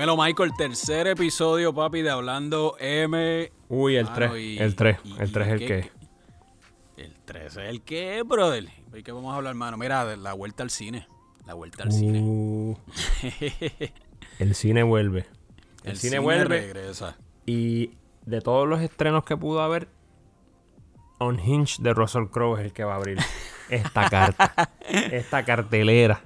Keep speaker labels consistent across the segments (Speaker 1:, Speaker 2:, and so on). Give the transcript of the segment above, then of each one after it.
Speaker 1: Dímelo, Michael, tercer episodio, papi, de Hablando M.
Speaker 2: Uy, el 3. El 3. El 3 es el que.
Speaker 1: El 3 es el que, brother. ¿Y qué vamos a hablar, hermano? Mira, de la vuelta al cine. La vuelta al cine.
Speaker 2: Uh. el cine vuelve.
Speaker 1: El, cine, vuelve. Regresa.
Speaker 2: Y de todos los estrenos que pudo haber, Unhinged de Russell Crowe es el que va a abrir esta carta. esta cartelera.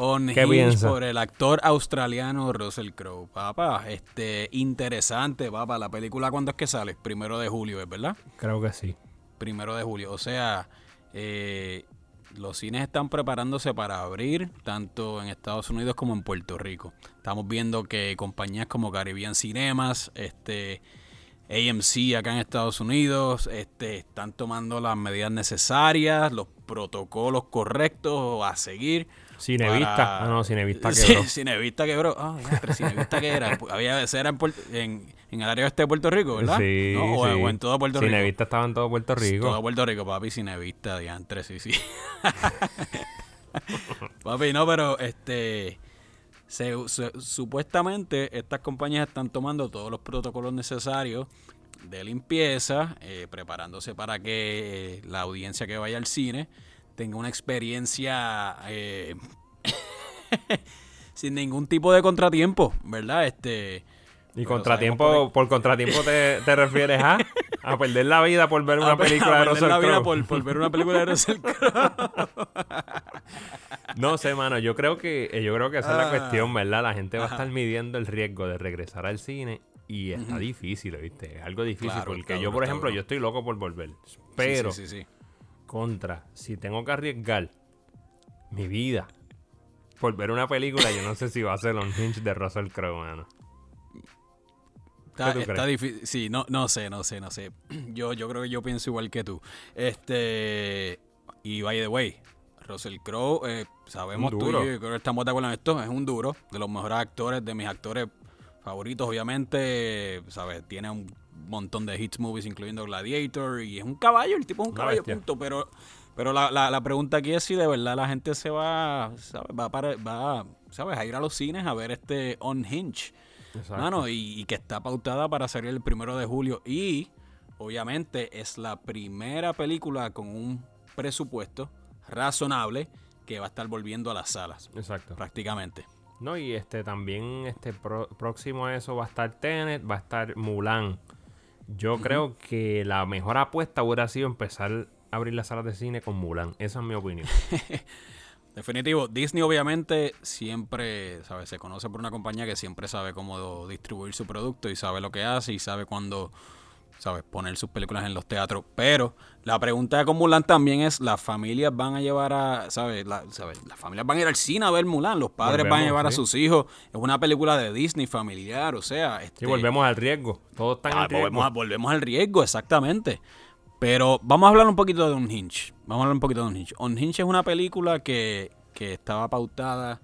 Speaker 1: Unhinged por el actor australiano Russell Crowe. Papá, este, interesante, papá. La película, ¿cuándo es que sale? Primero de julio, ¿verdad?
Speaker 2: Creo que sí.
Speaker 1: Primero de julio. O sea, eh, los cines están preparándose para abrir, tanto en Estados Unidos como en Puerto Rico. Estamos viendo que compañías como Caribbean Cinemas, este, AMC acá en Estados Unidos, este, están tomando las medidas necesarias, los protocolos correctos a seguir.
Speaker 2: Cinevista, ah, no, Cinevista
Speaker 1: quebró. Sí, Cinevista quebró. Ah, oh, Cinevista que era. Había, era en, en, en, el área este de Puerto Rico, ¿verdad?
Speaker 2: Sí,
Speaker 1: o,
Speaker 2: sí.
Speaker 1: o, en todo Puerto Rico.
Speaker 2: Cinevista estaba en todo Puerto Rico.
Speaker 1: Todo Puerto Rico, papi, Cinevista, diantre, sí, sí. papi, no, pero este... Se, supuestamente estas compañías están tomando todos los protocolos necesarios de limpieza, eh, preparándose para que eh, la audiencia que vaya al cine tenga una experiencia eh, sin ningún tipo de contratiempo, ¿verdad? Este.
Speaker 2: Y contratiempo, por... contratiempo te, refieres a, a perder la vida por ver una película de Russell Crowe. la vida
Speaker 1: por, ver una película de Russell Crowe.
Speaker 2: no sé, mano, yo creo que eh, yo creo que esa es la ah. cuestión, ¿verdad? La gente va a estar midiendo el riesgo de regresar al cine y está difícil, ¿viste? Es algo difícil porque yo, por ejemplo, yo estoy loco por volver, pero sí, sí, contra, si tengo que arriesgar mi vida por ver una película, yo no sé si va a ser un hinch de Russell Crowe, mano.
Speaker 1: Está, difícil. Sí, no, no sé, no sé, no sé. Yo, yo creo que yo pienso igual que tú. Este. Y by the way, Russell Crowe, eh, sabemos tú y yo, creo que estamos de acuerdo en esto, es un duro, de los mejores actores, de mis actores favoritos, obviamente, ¿sabes? Tiene un montón de hits movies, incluyendo Gladiator, y es un caballo, el tipo es un caballo, punto, pero pero la, la, pregunta aquí es si de verdad la gente se va, va, para, va ¿sabes? a ir a los cines a ver este Unhinged. Mano, y, que está pautada para salir el primero de julio. Y obviamente es la primera película con un presupuesto razonable que va a estar volviendo a las salas.
Speaker 2: Exacto.
Speaker 1: Prácticamente.
Speaker 2: No, y este también este próximo a eso va a estar Tenet, va a estar Mulan. Yo creo que la mejor apuesta hubiera sido empezar abrir las salas de cine con Mulan. Esa es mi opinión.
Speaker 1: Definitivo. Disney obviamente siempre, ¿sabes? Se conoce por una compañía que siempre sabe cómo distribuir su producto y sabe lo que hace y sabe cuándo, ¿sabes? Poner sus películas en los teatros. Pero la pregunta de Mulan también es, ¿las familias van a llevar a, ¿sabes? Las familias van a ir al cine a ver Mulan, los padres van a llevar a sus hijos. Es una película de Disney familiar, o sea... Este,
Speaker 2: sí, volvemos al riesgo. Todo está en ah,
Speaker 1: Volvemos, volvemos al riesgo, exactamente. Pero vamos a hablar un poquito de Unhinged. Vamos a hablar un poquito de Unhinged. Unhinged es una película que, estaba pautada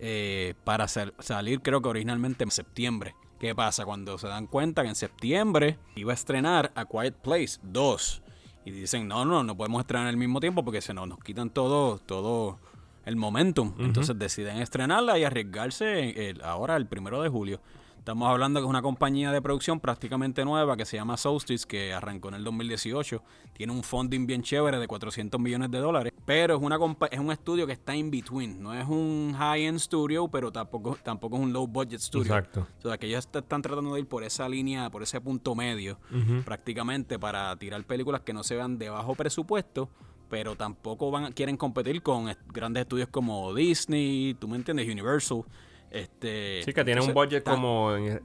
Speaker 1: eh, para salir, creo que originalmente en septiembre. ¿Qué pasa? Cuando se dan cuenta que en septiembre iba a estrenar A Quiet Place 2. Y dicen, no, no, no podemos estrenar al mismo tiempo porque se nos, nos quitan todo, todo el momentum. Entonces deciden estrenarla y arriesgarse ahora el primero de julio. Estamos hablando que es una compañía de producción prácticamente nueva que se llama Solstice, que arrancó en el 2018. Tiene un funding bien chévere de 400 millones de dólares, pero es, una es un estudio que está in between. No es un high-end studio, pero tampoco, tampoco es un low-budget studio.
Speaker 2: Exacto.
Speaker 1: O sea, que ellos están tratando de ir por esa línea, por ese punto medio, prácticamente para tirar películas que no se vean de bajo presupuesto, pero tampoco van quieren competir con grandes estudios como Disney, tú me entiendes, Universal. Este,
Speaker 2: sí, que tiene un budget como en,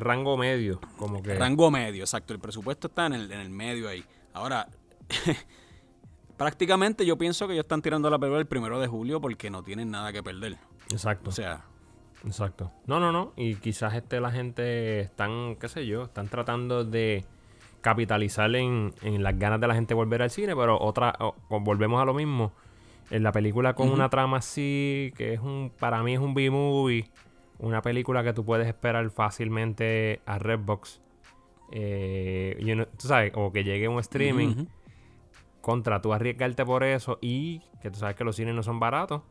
Speaker 2: rango medio. Como que...
Speaker 1: Rango medio, exacto. El presupuesto está en el, en el medio ahí. Ahora, prácticamente yo pienso que ellos están tirando la película el primero de julio porque no tienen nada que perder.
Speaker 2: Exacto.
Speaker 1: O sea.
Speaker 2: Exacto. No, no, no. Y quizás este la gente están, qué sé yo, están tratando de capitalizar en, en las ganas de la gente volver al cine, pero otra, volvemos a lo mismo en la película con una trama así, que es un, para mí es un B-movie, una película que tú puedes esperar fácilmente a Redbox, eh, tú sabes, o que llegue un streaming, contra tú arriesgarte por eso y que tú sabes que los cines no son baratos,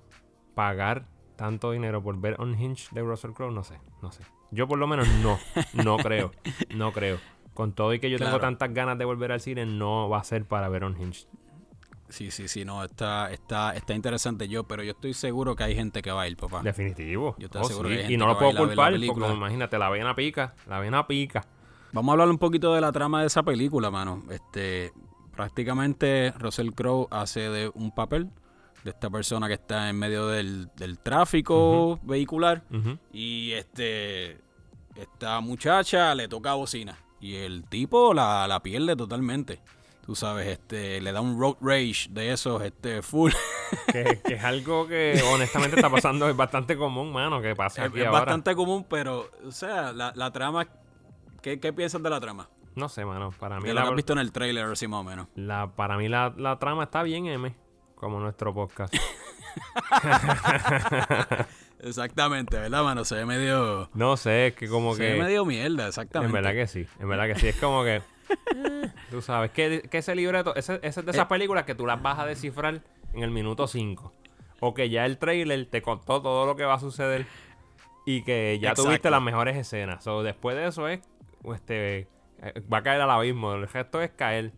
Speaker 2: pagar tanto dinero por ver Unhinged de Russell Crowe, no sé, no sé. Yo por lo menos no, no creo, no creo. Con todo y que yo tengo tantas ganas de volver al cine, no va a ser para ver Unhinged.
Speaker 1: Sí, sí, sí, no, está, está, está interesante yo, pero yo estoy seguro que hay gente que va a ir, papá.
Speaker 2: Definitivo.
Speaker 1: Yo estoy
Speaker 2: Oh,
Speaker 1: seguro
Speaker 2: sí,
Speaker 1: que hay
Speaker 2: Y
Speaker 1: gente
Speaker 2: no
Speaker 1: que
Speaker 2: lo puedo culpar, porque imagínate, la vena pica, la vena pica.
Speaker 1: Vamos a hablar un poquito de la trama de esa película, mano. Este, prácticamente Russell Crowe hace de un papel de esta persona que está en medio del, del tráfico vehicular y este esta muchacha le toca bocina y el tipo la, la pierde totalmente. Tú sabes, este le da un road rage de esos este full.
Speaker 2: que, que es algo que honestamente está pasando, es bastante común, mano, que pase
Speaker 1: es
Speaker 2: aquí
Speaker 1: es
Speaker 2: ahora.
Speaker 1: bastante común, pero o sea, la, la trama ¿qué, ¿qué piensas de la trama?
Speaker 2: No sé, mano, para mí
Speaker 1: De lo que
Speaker 2: la,
Speaker 1: has visto en el trailer así más o menos.
Speaker 2: la- para mí la, la trama está bien M, como nuestro podcast.
Speaker 1: Exactamente, ¿verdad, mano? Se ve medio.
Speaker 2: No sé, es que como
Speaker 1: se
Speaker 2: que...
Speaker 1: ve medio mierda,
Speaker 2: En
Speaker 1: exactamente.
Speaker 2: verdad que sí, en verdad que sí. Es como que. tú sabes, que, que ese libreto, ese, ese es de esas
Speaker 1: Eh.
Speaker 2: películas que tú las vas a descifrar en el minuto 5. O que ya el trailer te contó todo lo que va a suceder. Y que ya tuviste las mejores escenas. O después de eso es. Este. eh, Va a caer al abismo. El resto es caer.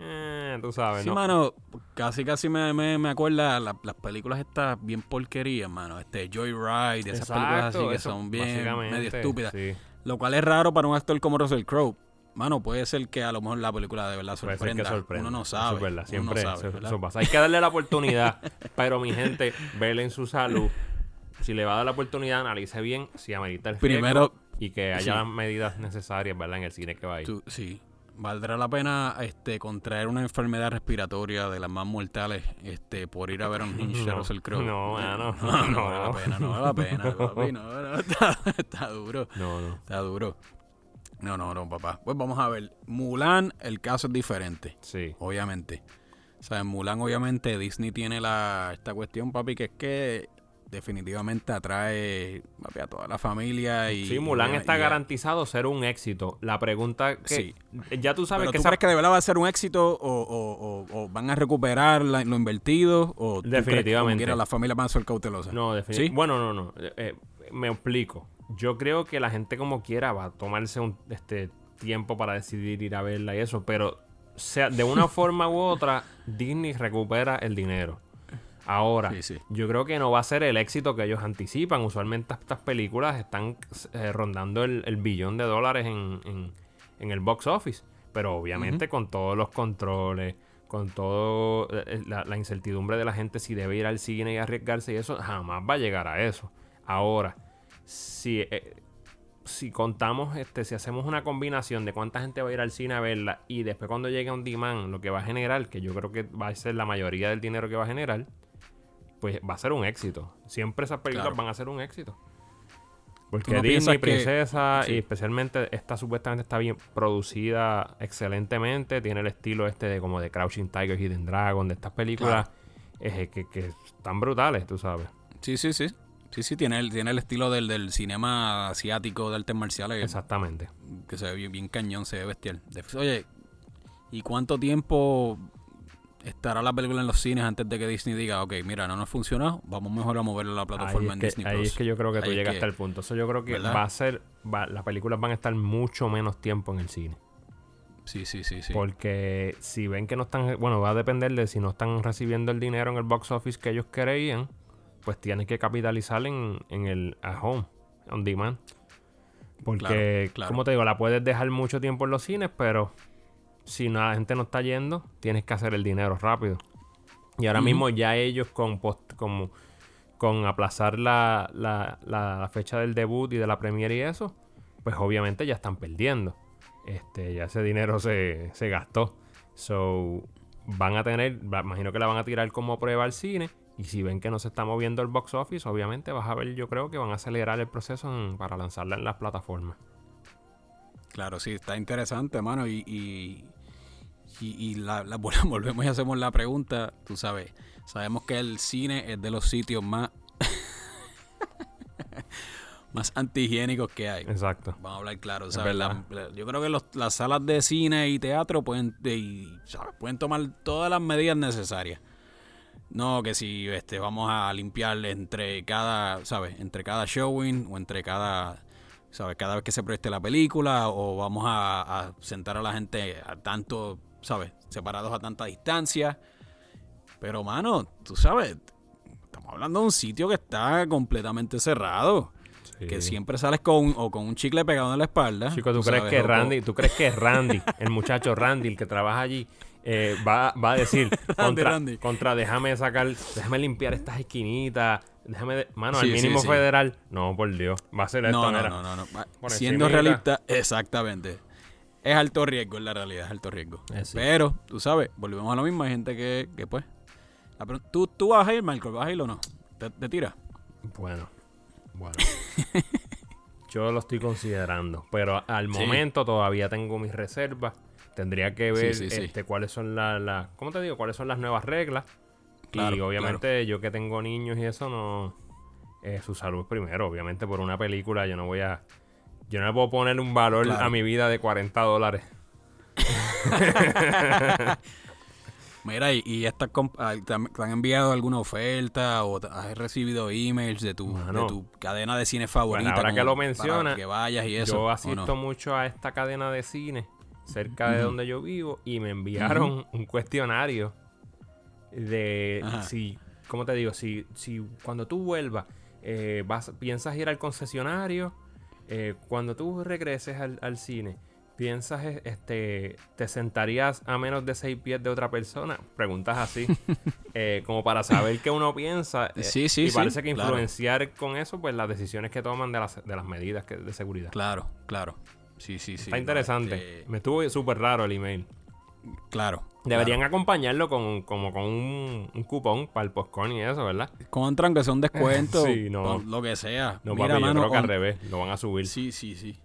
Speaker 2: Eh, tú sabes,
Speaker 1: Sí,
Speaker 2: ¿no?
Speaker 1: mano, casi casi me, me, me acuerda la- las películas estas bien porquerías, mano. Este Joyride, esas películas así que son bien medio estúpidas.
Speaker 2: sí.
Speaker 1: Lo cual es raro para un actor como Russell Crowe. Mano, puede ser que a lo mejor la película de verdad sorprenda.
Speaker 2: que sorprenda.
Speaker 1: Uno no
Speaker 2: Eso
Speaker 1: sabe.
Speaker 2: es verdad, siempre
Speaker 1: no sabe,
Speaker 2: eso- eso pasa. Hay que darle la oportunidad. pero mi gente, vele en su salud. Si le va a dar la oportunidad, analice bien si amerita el
Speaker 1: Primero,
Speaker 2: y que haya
Speaker 1: sí.
Speaker 2: las medidas necesarias, ¿verdad? En el cine que va a ir.
Speaker 1: Tú- sí. Valdrá la pena este contraer una enfermedad respiratoria de las más mortales este por ir a ver a un hinch de
Speaker 2: No,
Speaker 1: Russell Crowe.
Speaker 2: no,
Speaker 1: no, no,
Speaker 2: no.
Speaker 1: vale la pena, no vale la pena, papi, no, no, está, está duro.
Speaker 2: No, no.
Speaker 1: Está duro. No, no, no, papá. Pues vamos a ver. Mulan, el caso es diferente,
Speaker 2: Sí.
Speaker 1: obviamente. O sea, en Mulan, obviamente, Disney tiene la esta cuestión, papi, que es que definitivamente atrae papi, a toda la familia y...
Speaker 2: Sí, Mulan
Speaker 1: y-
Speaker 2: está
Speaker 1: y-
Speaker 2: garantizado ser un éxito. La pregunta que...
Speaker 1: Sí.
Speaker 2: Ya tú sabes
Speaker 1: Pero
Speaker 2: que
Speaker 1: ¿tú
Speaker 2: esa-
Speaker 1: crees que de verdad va a ser un éxito o, o- o- o van a recuperar la- lo invertido? ¿O tú crees que como
Speaker 2: Definitivamente.
Speaker 1: quiera las familias van a ser cautelosas?
Speaker 2: No, definitivamente.
Speaker 1: ¿Sí?
Speaker 2: Bueno, no, no. Eh, eh, me explico. Yo creo que la gente como quiera va a tomarse un este tiempo para decidir ir a verla y eso, pero sea de una forma u otra Disney recupera el dinero. Ahora,
Speaker 1: Sí, sí.
Speaker 2: yo creo que no va a ser el éxito que ellos anticipan. Usualmente estas películas están eh, rondando el, el billón de dólares en, en- en el box office. Pero obviamente con todos los controles, con todo eh, la, la incertidumbre de la gente si debe ir al cine y arriesgarse y eso, jamás va a llegar a eso. Ahora, si, eh, si contamos, este, si hacemos una combinación de cuánta gente va a ir al cine a verla y después cuando llegue un demand, lo que va a generar, que yo creo que va a ser la mayoría del dinero que va a generar, pues va a ser un éxito. Siempre esas películas
Speaker 1: Claro.
Speaker 2: van a ser un éxito. Porque
Speaker 1: ¿Tú no
Speaker 2: Disney,
Speaker 1: que-
Speaker 2: Princesa,
Speaker 1: sí.
Speaker 2: y especialmente esta supuestamente está bien producida excelentemente. Tiene el estilo este de como de Crouching Tiger, Hidden Dragon, de estas películas eh, que, que están brutales, tú sabes.
Speaker 1: Sí, sí, sí. Sí, sí, tiene el, tiene el estilo del, del cinema asiático de artes marciales.
Speaker 2: Exactamente.
Speaker 1: que se ve bien, bien cañón, se ve bestial. Oye, ¿y cuánto tiempo estará la película en los cines antes de que Disney diga, ok, mira, no nos funcionó, vamos mejor a moverlo a la
Speaker 2: Ahí
Speaker 1: plataforma en
Speaker 2: que,
Speaker 1: Disney
Speaker 2: ahí
Speaker 1: Plus?
Speaker 2: es que yo creo que tú
Speaker 1: Ahí
Speaker 2: llegas hasta el punto. Eso yo creo que
Speaker 1: ¿Verdad?
Speaker 2: va a ser, va- las películas van a estar mucho menos tiempo en el cine.
Speaker 1: Sí, sí, sí, sí.
Speaker 2: Porque si ven que no están, bueno, va a depender de si no están recibiendo el dinero en el box office que ellos creían, pues tienes que capitalizar en, en el at home, on demand. Porque,
Speaker 1: Claro, claro.
Speaker 2: como te digo, la puedes dejar mucho tiempo en los cines, pero si la gente no está yendo, tienes que hacer el dinero rápido. Y ahora mismo ya ellos con post, como, con aplazar la, la- la fecha del debut y de la premiere y eso, pues obviamente ya están perdiendo. Este, ya ese dinero se, se gastó. So, van a tener, imagino que la van a tirar como prueba al cine. Y si ven que no se está moviendo el box office, obviamente vas a ver, yo creo que van a acelerar el proceso en- para lanzarla en las plataformas.
Speaker 1: Claro, sí, está interesante, mano. Y, y, y, y la, la- volvemos y hacemos la pregunta, tú sabes, sabemos que el cine es de los sitios más, más antihigiénicos que hay.
Speaker 2: Exacto.
Speaker 1: Vamos a hablar claro,
Speaker 2: Es
Speaker 1: ¿sabes? La- yo creo que los- las salas de cine y teatro pueden, de- y, ¿sabes? pueden tomar todas las medidas necesarias. No, que si este, vamos a limpiar entre cada, ¿sabes? Entre cada showing o entre cada, ¿sabes? Cada vez que se proyecte la película o vamos a, a sentar a la gente a tanto, ¿sabes? Separados a tanta distancia. Pero, mano, tú sabes, estamos hablando de un sitio que está completamente cerrado. Que siempre sales con, o con un chicle pegado en la espalda.
Speaker 2: Chico, ¿tú,
Speaker 1: tú
Speaker 2: crees
Speaker 1: sabes,
Speaker 2: que Randy, tú crees que Randy, el muchacho Randy, el que trabaja allí, eh, va, va a decir contra,
Speaker 1: Randy.
Speaker 2: contra déjame sacar, déjame limpiar estas esquinitas, déjame, de- mano,
Speaker 1: Sí, sí,
Speaker 2: mínimo
Speaker 1: sí.
Speaker 2: federal, no, por Dios, va a ser esto,
Speaker 1: No, no, no, no, Siendo realista, exactamente. Es alto riesgo en la realidad, es alto riesgo.
Speaker 2: Eh.
Speaker 1: Pero, tú sabes, volvemos a lo mismo. Hay gente que, que pues. ¿Tú, ¿Tú vas a ir, Michael? ¿Vas a ir o no? ¿Te, te tiras?
Speaker 2: Bueno, bueno. Yo lo estoy considerando, pero al
Speaker 1: Sí.
Speaker 2: momento todavía tengo mis reservas. Tendría que ver
Speaker 1: sí, sí.
Speaker 2: este, cuáles son las, las- ¿cómo te digo? ¿Cuáles son las nuevas reglas?
Speaker 1: Claro,
Speaker 2: y obviamente yo que tengo niños y eso no, eh, su salud primero. Obviamente por una película yo no voy a, yo no le puedo poner un valor
Speaker 1: Claro.
Speaker 2: a mi vida de 40 dólares.
Speaker 1: Mira, y, y estas ah, te, han, enviado alguna oferta o has recibido emails de tu, de tu cadena de cine favorita.
Speaker 2: ahora que lo
Speaker 1: para
Speaker 2: menciona,
Speaker 1: que vayas y eso.
Speaker 2: yo
Speaker 1: ¿o
Speaker 2: asisto
Speaker 1: no?
Speaker 2: mucho a esta cadena de cine cerca de donde yo vivo y me enviaron un cuestionario de
Speaker 1: Ajá.
Speaker 2: si, ¿cómo te digo? Si, si cuando tú vuelvas, eh, vas, piensas ir al concesionario, eh, cuando tú regreses al, al cine, piensas, este, te sentarías a menos de seis pies de otra persona, preguntas así, eh, como para saber qué uno piensa.
Speaker 1: Sí, sí,
Speaker 2: y
Speaker 1: sí,
Speaker 2: parece que
Speaker 1: claro.
Speaker 2: influenciar con eso, pues las decisiones que toman de las, de las medidas que- de seguridad.
Speaker 1: Claro, claro. Sí, sí, sí.
Speaker 2: Está
Speaker 1: no,
Speaker 2: interesante.
Speaker 1: este,
Speaker 2: Me estuvo súper raro el email.
Speaker 1: claro.
Speaker 2: Deberían acompañarlo con, como con un, un cupón para el postcon y eso, ¿verdad?
Speaker 1: Contran que sea un descuento,
Speaker 2: Sí, no.
Speaker 1: lo que sea.
Speaker 2: No,
Speaker 1: Mira,
Speaker 2: papi, yo
Speaker 1: mano,
Speaker 2: creo que al revés. Lo van a subir.
Speaker 1: Sí, sí, sí.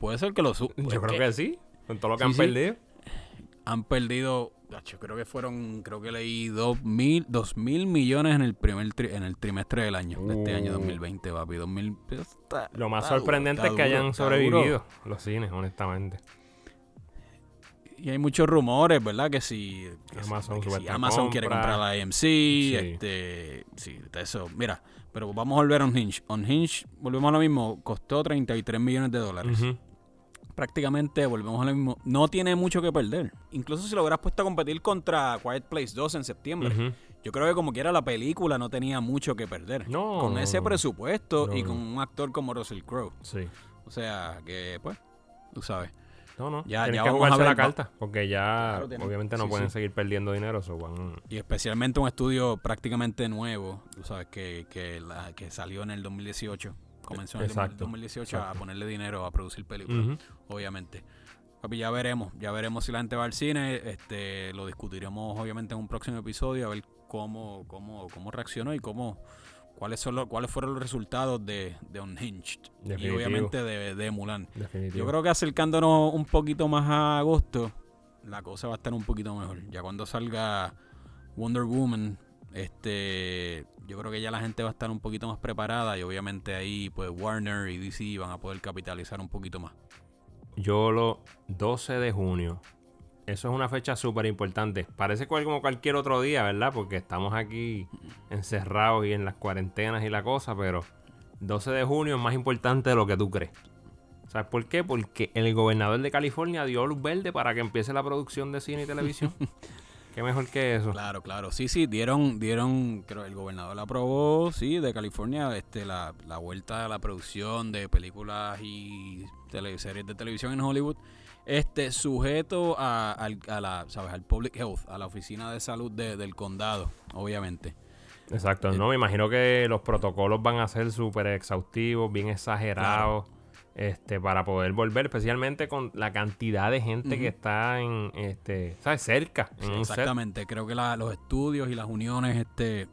Speaker 1: Puede ser que lo suban.
Speaker 2: yo creo que sí. Con todo lo que
Speaker 1: Sí,
Speaker 2: han
Speaker 1: sí.
Speaker 2: perdido.
Speaker 1: han perdido, yo creo que fueron, creo que leí dos mil, dos mil millones en el primer tri- en el trimestre del año, de este año
Speaker 2: Uh.
Speaker 1: 2020, papi. 2000, está-
Speaker 2: Lo más
Speaker 1: está
Speaker 2: sorprendente es que
Speaker 1: duro,
Speaker 2: hayan sobrevivido los cines, honestamente.
Speaker 1: Y hay muchos rumores, ¿verdad? Que si, que
Speaker 2: Amazon
Speaker 1: que si quiere
Speaker 2: compra.
Speaker 1: comprar la AMC, este, sí, eso. Mira, pero vamos a volver a Unhinged. Unhinged, volvemos a lo mismo, costó 33 millones de dólares.
Speaker 2: Ujú.
Speaker 1: Prácticamente volvemos a lo mismo. No tiene mucho que perder. Incluso si lo hubieras puesto a competir contra Quiet Place 2 en septiembre. Yo creo que como quiera la película no tenía mucho que perder.
Speaker 2: No,
Speaker 1: Con ese presupuesto
Speaker 2: No,
Speaker 1: y con un actor como Russell Crowe.
Speaker 2: Sí.
Speaker 1: O sea, que pues, tú sabes.
Speaker 2: No, no.
Speaker 1: Ya- ya
Speaker 2: que
Speaker 1: vamos a
Speaker 2: la carta. Porque ya,
Speaker 1: Claro,
Speaker 2: obviamente, no
Speaker 1: sí,
Speaker 2: pueden
Speaker 1: sí.
Speaker 2: seguir perdiendo dinero. So.
Speaker 1: Y especialmente un estudio prácticamente nuevo, tú sabes, que, que, la, que salió en el 2018. Comenzó en el
Speaker 2: Exacto,
Speaker 1: 2018 a ponerle dinero a producir películas, obviamente. Papi, ya veremos, ya veremos si la gente va al cine, este, lo discutiremos obviamente en un próximo episodio, a ver cómo, cómo, cómo reaccionó y cómo, cuáles son los, cuáles fueron los resultados de, de Unhinged y
Speaker 2: Definitivo.
Speaker 1: obviamente de, de Mulan.
Speaker 2: Definitivo.
Speaker 1: Yo creo que acercándonos un poquito más a agosto, la cosa va a estar un poquito mejor. Ya cuando salga Wonder Woman, este, yo creo que ya la gente va a estar un poquito más preparada y obviamente ahí pues Warner y DC van a poder capitalizar un poquito más.
Speaker 2: Yo lo 12 de junio. Eso es una fecha súper importante. Parece cual- como cualquier otro día, ¿verdad? Porque estamos aquí encerrados y en las cuarentenas y la cosa, pero 12 de junio es más importante de lo que tú crees. ¿Sabes por qué? Porque el gobernador de California dio luz verde para que empiece la producción de cine y televisión. ¿Qué mejor que eso?
Speaker 1: Claro, claro. Sí, sí, dieron, dieron, creo el gobernador aprobó, sí, de California, este, la, la vuelta a la producción de películas y tele- series de televisión en Hollywood, este, sujeto a, al, a la, ¿sabes? al Public Health, a la oficina de salud de- del condado, obviamente.
Speaker 2: Exacto, no, me imagino que los protocolos van a ser súper exhaustivos, bien exagerados, este, para poder volver, especialmente con la cantidad de gente que está en, este, ¿sabes? Cerca,
Speaker 1: Sí, exactamente. Creo que la- los estudios y las uniones, este,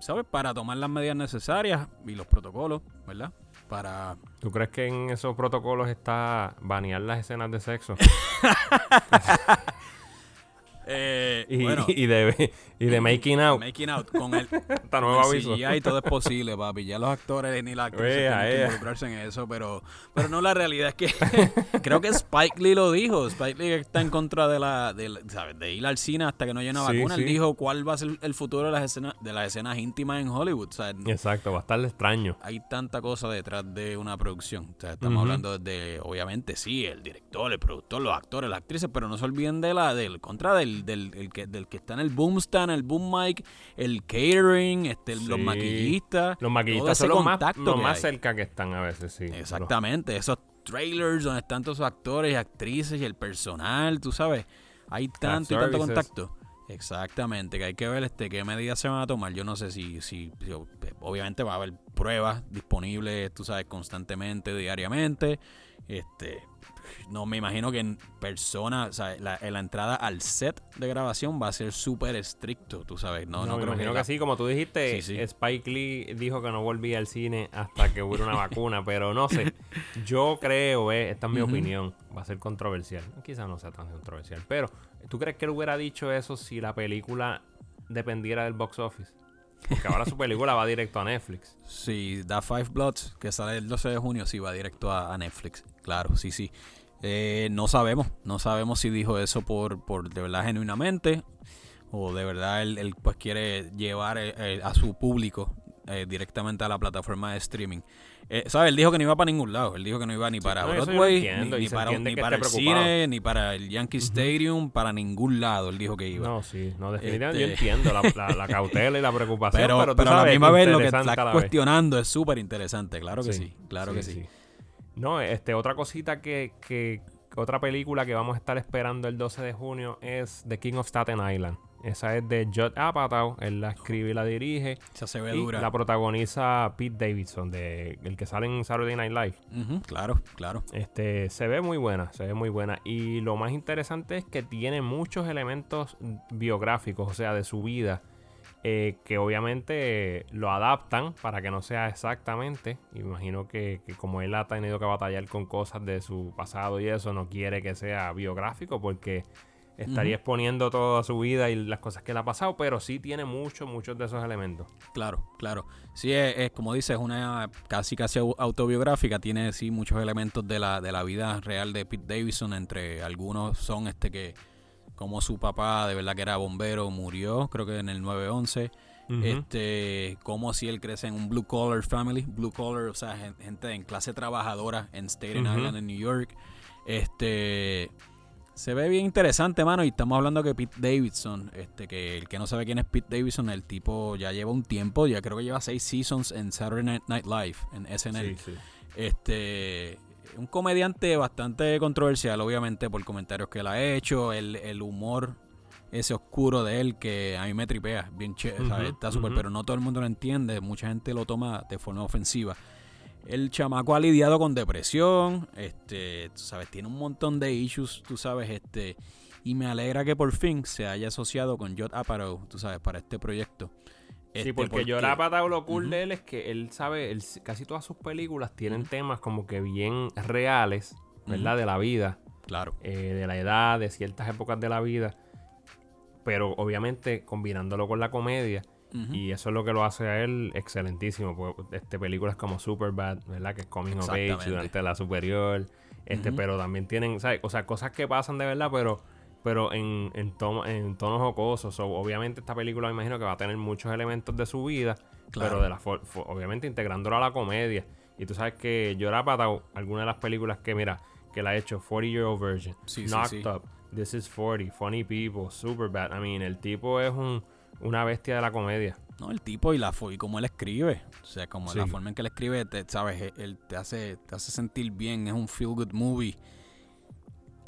Speaker 1: ¿sabes? Para tomar las medidas necesarias y los protocolos, ¿verdad? Para
Speaker 2: ¿Tú crees que en esos protocolos está banear las escenas de sexo?
Speaker 1: Eh,
Speaker 2: Y,
Speaker 1: bueno,
Speaker 2: y de, y de Making Out.
Speaker 1: Making Out con el,
Speaker 2: Esta
Speaker 1: con
Speaker 2: nueva
Speaker 1: el
Speaker 2: aviso.
Speaker 1: CGI todo es posible, papi. Ya los actores ni las actrices tienen que
Speaker 2: ea.
Speaker 1: involucrarse en eso, pero, pero no, la realidad es que creo que Spike Lee lo dijo. Spike Lee está en contra de la, de, ¿sabes? de ir al cine hasta que no haya una
Speaker 2: Sí,
Speaker 1: vacuna.
Speaker 2: sí.
Speaker 1: Él dijo cuál va a ser el futuro de las escenas, de las escenas íntimas en Hollywood.
Speaker 2: Exacto, va a estar extraño.
Speaker 1: hay tanta cosa detrás de una producción. O sea, estamos hablando de, obviamente, sí, el director, el productor, los actores, las actrices, pero no se olviden de la, del contra del, del, el que, del que está en el boom stand, el boom mic, el catering, este, los maquillistas.
Speaker 2: Los maquillistas son los más, los
Speaker 1: que
Speaker 2: más
Speaker 1: hay.
Speaker 2: cerca que están a veces, sí.
Speaker 1: Exactamente, esos trailers donde están todos esos actores y actrices y el personal, tú sabes, hay tanto y tanto contacto. Exactamente, que hay que ver este qué medidas se van a tomar. Yo no sé si, si, si- obviamente va a haber pruebas disponibles, tú sabes, constantemente, diariamente. Este, no me imagino que en persona, o sea, la, la entrada al set de grabación va a ser súper estricto, tú sabes. No,
Speaker 2: No,
Speaker 1: no,
Speaker 2: me
Speaker 1: creo
Speaker 2: imagino
Speaker 1: que,
Speaker 2: que,
Speaker 1: la-
Speaker 2: sí, como tú dijiste,
Speaker 1: Sí, sí.
Speaker 2: Spike Lee dijo que no volvía al cine hasta que hubiera una vacuna, pero no sé. Yo creo, eh, esta es mi opinión, va a ser controversial. Quizás no sea tan controversial, pero ¿tú crees que él hubiera dicho eso si la película dependiera del box office? Porque ahora su película va directo a Netflix.
Speaker 1: Sí, Da Five Bloods, que sale el 12 de junio, sí va directo a, Netflix. Claro, sí, sí. Eh, no sabemos, no sabemos si dijo eso por, por de verdad genuinamente o de verdad él, él, pues quiere llevar eh, eh, a su público eh, directamente a la plataforma de streaming. Eh, ¿Sabes? Él dijo que no iba para ningún lado. Él dijo que no iba ni para Broadway,
Speaker 2: entiendo,
Speaker 1: ni, para, ni el
Speaker 2: preocupado.
Speaker 1: cine, ni para el Yankee Stadium, para ningún lado. Él dijo que iba.
Speaker 2: No, sí, no, definitivamente
Speaker 1: Este-
Speaker 2: yo entiendo la, la- la cautela y la preocupación,
Speaker 1: pero,
Speaker 2: pero,
Speaker 1: a la misma vez lo que
Speaker 2: interesante a
Speaker 1: está
Speaker 2: la vez.
Speaker 1: cuestionando es súper interesante. Claro que sí, claro que sí.
Speaker 2: No, este, otra cosita que, que, otra película que vamos a estar esperando el 12 de junio es The King of Staten Island. Esa es de Judd Apatow, él la escribe y la dirige.
Speaker 1: Esa se ve
Speaker 2: Y
Speaker 1: dura.
Speaker 2: la protagoniza Pete Davidson, de, el que sale en Saturday Night Live.
Speaker 1: Claro, claro.
Speaker 2: Este, se ve muy buena, se ve muy buena. Y lo más interesante es que tiene muchos elementos biográficos, o sea, de su vida, eh, que obviamente lo adaptan para que no sea exactamente. Imagino que, que como él ha tenido que batallar con cosas de su pasado y eso, no quiere que sea biográfico porque estaría exponiendo toda su vida y las cosas que le ha pasado, pero sí tiene muchos, muchos de esos elementos.
Speaker 1: Claro, claro. Sí, es, es, como dices, una casi casi au- autobiográfica. Tiene sí muchos elementos de la, de la vida real de Pete Davidson. Entre algunos son este que, como su papá de verdad que era bombero, murió, creo que en el 911.
Speaker 2: Ujú.
Speaker 1: Este, como si él crece en un blue collar family, blue collar, o sea, gen- gente en clase trabajadora en Staten
Speaker 2: Ujú.
Speaker 1: Island, en New York. Este, se ve bien interesante, mano, y estamos hablando que Pete Davidson, este, que el que no sabe quién es Pete Davidson, el tipo ya lleva un tiempo, ya creo que lleva seis seasons en Saturday Night- Live, en SNL.
Speaker 2: Sí, sí.
Speaker 1: Este, un comediante bastante controversial, obviamente, por comentarios que él ha hecho, el, el humor ese oscuro de él que a mí me tripea, bien chévere, está súper, pero no todo el mundo lo entiende, mucha gente lo toma de forma ofensiva. El chamaco ha lidiado con depresión, este, tú sabes, tiene un montón de issues, tú sabes, este, y me alegra que por fin se haya asociado con Judd Apatow, tú sabes, para este proyecto.
Speaker 2: Sí,
Speaker 1: Este,
Speaker 2: porque Llorar Patao lo cool de él es que él sabe, él- casi todas sus películas tienen temas como que bien reales, ¿verdad? De la vida,
Speaker 1: Claro,
Speaker 2: eh, de la edad, de ciertas épocas de la vida, pero obviamente combinándolo con la comedia. Y eso es lo que lo hace a él excelentísimo. Pues, este, películas como Superbad, ¿verdad? Que es Coming of Age durante la superior. Este, pero también tienen, ¿sabes? O sea, cosas que pasan de verdad, pero, pero en, en, tono- en tonos jocosos. So, obviamente esta película me imagino que va a tener muchos elementos de su vida,
Speaker 1: Claro.
Speaker 2: pero de la obviamente integrándolo a la comedia. Y tú sabes que Llora Patao, alguna de las películas que, mira, que la ha hecho, 40 Year Old Virgin,
Speaker 1: Sí, sí,
Speaker 2: Knocked
Speaker 1: sí.
Speaker 2: Up, This is 40, Funny People, Superbad. I mean, el tipo es un, una bestia de la comedia.
Speaker 1: No, el tipo y la y cómo él escribe. O sea, como la forma en que él escribe, te, sabes, E- él te hace, te hace sentir bien, es un feel good movie.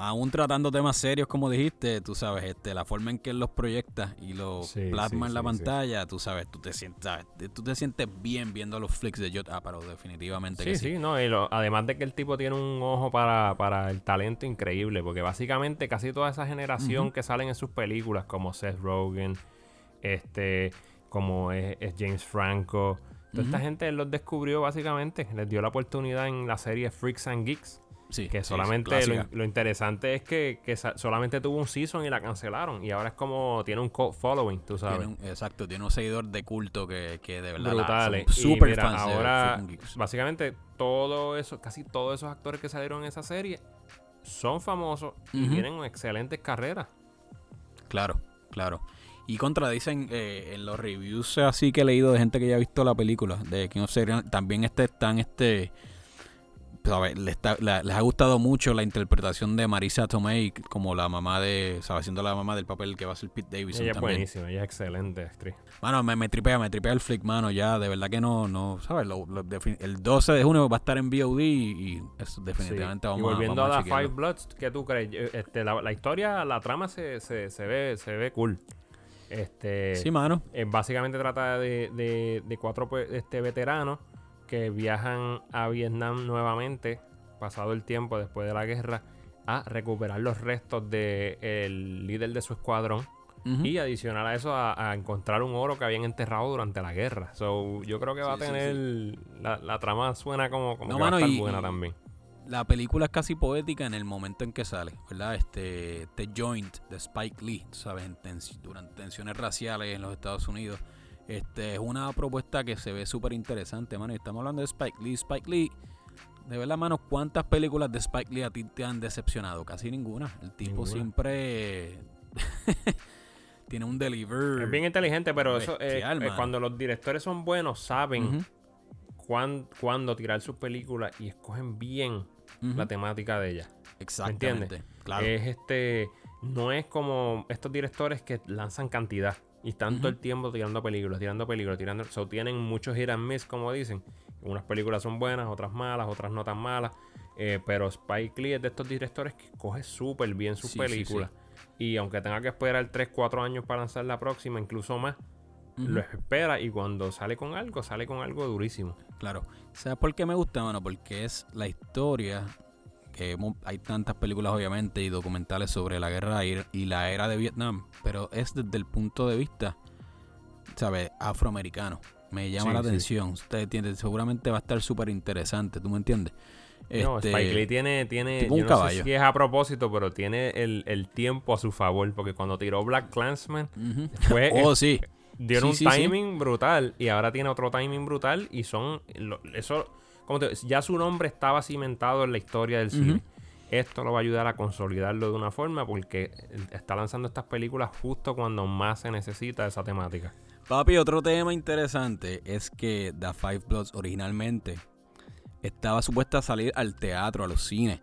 Speaker 1: Aún tratando temas serios, como dijiste, tú sabes, este, la forma en que él los proyecta y los
Speaker 2: Sí,
Speaker 1: plasma
Speaker 2: sí,
Speaker 1: en la pantalla, tú sabes, tú te sientes, sabes, tú te sientes bien viendo los flicks de Judd Apatow, definitivamente
Speaker 2: Sí,
Speaker 1: que
Speaker 2: sí,
Speaker 1: sí.
Speaker 2: no, y lo- además de que el tipo tiene un ojo para, para el talento increíble, porque básicamente casi toda esa generación que salen en sus películas, como Seth Rogen, este, como es, es James Franco, toda esta gente él los descubrió básicamente, les dio la oportunidad en la serie Freaks and Geeks,
Speaker 1: Sí,
Speaker 2: que solamente lo, lo interesante es que, que solamente tuvo un season y la cancelaron. Y ahora es como tiene un cult following, tú sabes.
Speaker 1: Tiene un- exacto, tiene un seguidor de culto que, que de verdad la- son
Speaker 2: Y
Speaker 1: super
Speaker 2: mira,
Speaker 1: fans
Speaker 2: ahora, básicamente, todo eso, casi todos esos actores que salieron en esa serie son famosos y tienen excelentes carreras.
Speaker 1: Claro, claro. Y contradicen eh, en los reviews así que he leído de gente que ya ha visto la película de King of Serial, también este están este ¿sabes? Le está- la- les ha gustado mucho la interpretación de Marisa Tomei como la mamá de, ¿sabes? Siendo la mamá del papel que va a ser Pete Davidson
Speaker 2: Ella es
Speaker 1: también.
Speaker 2: buenísima, ella es excelente actriz.
Speaker 1: Mano, me, me tripea, me tripea el flick, mano, ya, de verdad que no, no, ¿sabes? Lo- lo el 12 de junio va a estar en VOD y, y eso definitivamente
Speaker 2: Sí.
Speaker 1: vamos
Speaker 2: y volviendo
Speaker 1: a,
Speaker 2: a,
Speaker 1: vamos
Speaker 2: The
Speaker 1: a
Speaker 2: Five
Speaker 1: chequearlo.
Speaker 2: Bloods, ¿qué tú crees? Este, la, la historia, la trama se, se, se ve, se ve cool. Este,
Speaker 1: Sí, mano.
Speaker 2: eh, básicamente trata de, de- de cuatro pues, este, veteranos que viajan a Vietnam nuevamente, pasado el tiempo después de la guerra, a recuperar los restos del líder de su escuadrón. Y adicional a eso, a, a encontrar un oro que habían enterrado durante la guerra. So, yo creo que va
Speaker 1: Sí,
Speaker 2: a
Speaker 1: sí,
Speaker 2: tener. La, la trama suena como, como
Speaker 1: No,
Speaker 2: que va a
Speaker 1: mano,
Speaker 2: estar
Speaker 1: y-
Speaker 2: buena
Speaker 1: y-
Speaker 2: también.
Speaker 1: La película es casi poética en el momento en que sale, ¿verdad? Este The Joint de Spike Lee, ¿sabes? En tens- durante tensiones raciales en los Estados Unidos. Este es una propuesta que se ve súper interesante, mano. Y estamos hablando de Spike Lee. Spike Lee, de verdad, mano, ¿cuántas películas de Spike Lee a ti te han decepcionado? Casi ninguna. El tipo
Speaker 2: Ninguna.
Speaker 1: siempre tiene un deliver.
Speaker 2: Es bien inteligente, pero eso
Speaker 1: mano.
Speaker 2: cuando los directores son buenos, saben cuándo tirar sus películas y escogen bien la temática de ellas.
Speaker 1: Exactamente. Claro.
Speaker 2: Es este. No es como estos directores que lanzan cantidad. Y están todo
Speaker 1: Ujú.
Speaker 2: el tiempo tirando películas, tirando películas, tirando. So, tienen muchos hit and miss, como dicen. Unas películas son buenas, otras malas, otras no tan malas. Eh, pero Spike Lee es de estos directores que coge súper bien sus
Speaker 1: Sí, sí,
Speaker 2: películas. Y aunque tenga que esperar 3, 4 años para lanzar la próxima, incluso más, Lo espera. Y cuando sale con algo, sale con algo durísimo.
Speaker 1: Claro. ¿Sabes por qué me gusta, mano? Porque es la historia. Que hay tantas películas, obviamente, y documentales sobre la guerra y, la era de Vietnam. Pero es desde el punto de vista, ¿sabes? Afroamericano. Me llama
Speaker 2: Sí,
Speaker 1: la
Speaker 2: sí.
Speaker 1: atención. Usted entiende, seguramente va a estar súper interesante. ¿Tú me entiendes?
Speaker 2: No,
Speaker 1: Este,
Speaker 2: Spike Lee tiene, tiene yo
Speaker 1: un
Speaker 2: no
Speaker 1: caballo.
Speaker 2: sé si es a propósito, pero tiene el, el tiempo a su favor. Porque cuando tiró Black Clansman,
Speaker 1: ujú.
Speaker 2: fue,
Speaker 1: Oh, sí.
Speaker 2: Dieron
Speaker 1: sí,
Speaker 2: un
Speaker 1: sí, sí.
Speaker 2: timing brutal. Y ahora tiene otro timing brutal. Y son. lo- eso, como te- ya su nombre estaba cimentado en la historia del cine. Esto lo va a ayudar a consolidarlo de una forma porque está lanzando estas películas justo cuando más se necesita esa temática.
Speaker 1: Papi, otro tema interesante es que The Five Bloods originalmente estaba supuesta a salir al teatro, a los cines.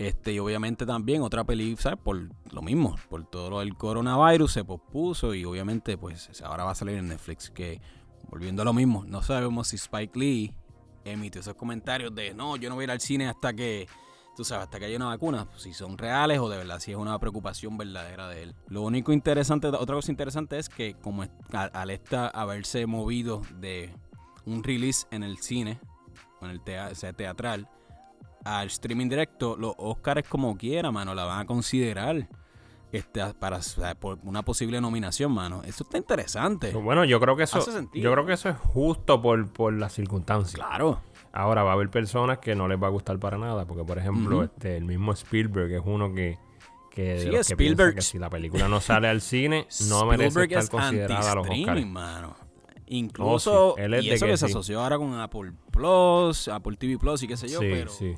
Speaker 1: Este, y obviamente también otra película, ¿sabes? Por lo mismo, por todo lo del coronavirus se pospuso y obviamente pues ahora va a salir en Netflix. Que volviendo a lo mismo, no sabemos si Spike Lee emitió esos comentarios de no, yo no voy a ir al cine hasta que, tú sabes, hasta que haya una vacuna, si son reales o de verdad, si es una preocupación verdadera de él. Lo único interesante, otra cosa interesante es que como al, esta haberse movido de un release en el cine, en el sea, teatral, al streaming directo, los Oscars como quiera, mano, la van a considerar este, para o sea, por una posible nominación, mano. Eso está interesante.
Speaker 2: Pero bueno, yo creo que eso, yo creo que eso es justo por, por las circunstancias.
Speaker 1: Claro.
Speaker 2: Ahora va a haber personas que no les va a gustar para nada, porque por ejemplo, este, el mismo Spielberg es uno que, que,
Speaker 1: Sí,
Speaker 2: que
Speaker 1: Spielberg-
Speaker 2: que si la película no sale al cine, no merece estar
Speaker 1: es
Speaker 2: considerada a los Oscars.
Speaker 1: mano. Incluso,
Speaker 2: Oh, sí. Él es
Speaker 1: y eso
Speaker 2: que
Speaker 1: que se asoció ahora con Apple Plus, Apple TV Plus y qué sé yo, pero...
Speaker 2: sí.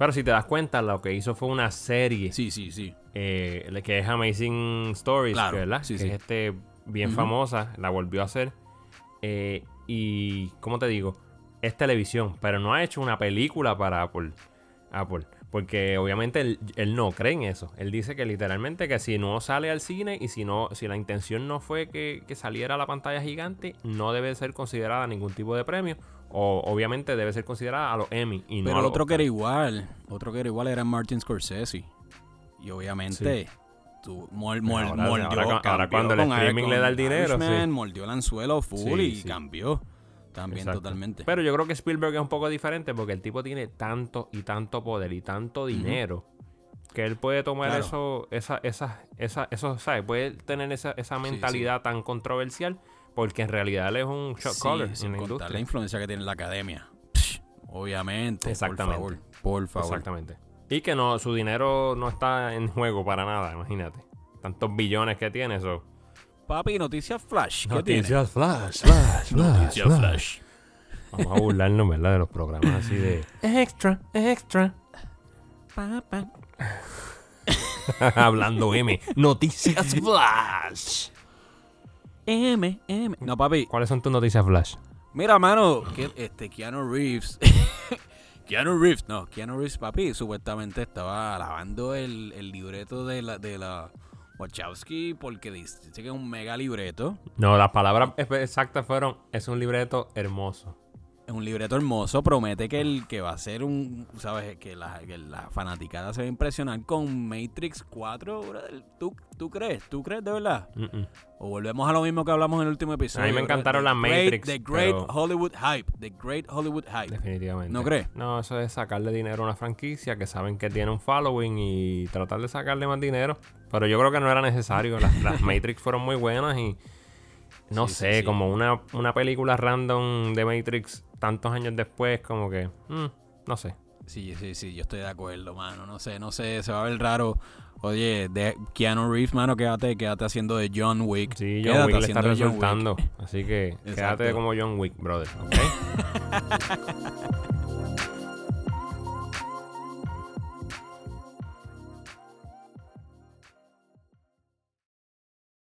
Speaker 2: Pero si te das cuenta, lo que hizo fue una serie
Speaker 1: Sí, sí, sí.
Speaker 2: eh, que es Amazing Stories,
Speaker 1: Claro,
Speaker 2: ¿verdad?
Speaker 1: sí,
Speaker 2: que
Speaker 1: sí.
Speaker 2: es este bien famosa, la volvió a hacer. Eh, y, ¿cómo te digo? Es televisión, pero no ha hecho una película para Apple. Apple. Porque obviamente él, él no cree en eso. Él dice que literalmente que si no sale al cine y si no, si la intención no fue que, que saliera a la pantalla gigante, no debe ser considerada ningún tipo de premio. O obviamente debe ser considerada a los Emmy y no
Speaker 1: Pero
Speaker 2: a
Speaker 1: el
Speaker 2: los
Speaker 1: otro que
Speaker 2: Oscar.
Speaker 1: era igual, otro que era igual era Martin Scorsese. Y obviamente, tú, mol- mol-
Speaker 2: Ahora-
Speaker 1: mordió,
Speaker 2: ahora cu- ahora
Speaker 1: cambió
Speaker 2: cuando el streaming le da el dinero,
Speaker 1: Irishman,
Speaker 2: sí.
Speaker 1: mordió el anzuelo full
Speaker 2: Sí,
Speaker 1: y
Speaker 2: sí.
Speaker 1: cambió. También
Speaker 2: Exacto.
Speaker 1: totalmente.
Speaker 2: Pero yo creo que Spielberg es un poco diferente porque el tipo tiene tanto y tanto poder y tanto dinero que él puede tomar
Speaker 1: Claro.
Speaker 2: eso, esa, esa, esa, eso, ¿sabes? Puede tener esa, esa
Speaker 1: Sí,
Speaker 2: mentalidad tan controversial porque en realidad él es un shot
Speaker 1: Sí,
Speaker 2: caller
Speaker 1: sin
Speaker 2: en la
Speaker 1: contar
Speaker 2: industria.
Speaker 1: la influencia que tiene en la academia. Psh, Obviamente.
Speaker 2: Exactamente.
Speaker 1: Por favor. Por favor.
Speaker 2: Exactamente. Y que no, su dinero no está en juego para nada, imagínate. Tantos billones que tiene eso.
Speaker 1: Papi, noticias flash. ¿Qué tiene?
Speaker 2: Noticias flash, flash,
Speaker 1: Noticias flash.
Speaker 2: Vamos a burlarnos, ¿verdad? De los programas así de extra, extra.
Speaker 1: Pa, pa.
Speaker 2: Hablando M. Noticias flash.
Speaker 1: M, M. No, papi.
Speaker 2: ¿Cuáles son tus noticias flash?
Speaker 1: Mira, mano, que este Keanu Reeves. Keanu Reeves, no, Keanu Reeves, papi, supuestamente estaba lavando el, el libreto de la, de la Wachowski porque dice dice que es un mega libreto.
Speaker 2: No, las palabras exactas fueron, es un libreto hermoso.
Speaker 1: Es un libreto hermoso, promete que el que va a ser un, sabes, que la, que la fanaticada se va a impresionar con Matrix 4, brother. ¿Tú, ¿Tú crees? ¿Tú crees de verdad?
Speaker 2: Mm, mm.
Speaker 1: O volvemos a lo mismo que hablamos en el último episodio.
Speaker 2: A mí me encantaron las
Speaker 1: great-
Speaker 2: Matrix,
Speaker 1: The Great
Speaker 2: pero-
Speaker 1: Hollywood Hype. The Great Hollywood Hype.
Speaker 2: Definitivamente.
Speaker 1: ¿No crees?
Speaker 2: No, eso es sacarle dinero a una franquicia que saben que tiene un following y tratar de sacarle más dinero. Pero yo creo que no era necesario. Las, las Matrix fueron muy buenas y no
Speaker 1: Sí, sí,
Speaker 2: sé,
Speaker 1: sí.
Speaker 2: como una, una película random de Matrix tantos años después, como que, mm, no sé.
Speaker 1: Sí, sí, sí, yo estoy de acuerdo, mano. No sé, no sé, se va a ver raro. Oye, de Keanu Reeves, mano, quédate, quédate haciendo de John Wick.
Speaker 2: Sí, John
Speaker 1: Quédate
Speaker 2: Wick le está resultando. Así que
Speaker 1: Exacto.
Speaker 2: quédate como John Wick, brother. ¿ok?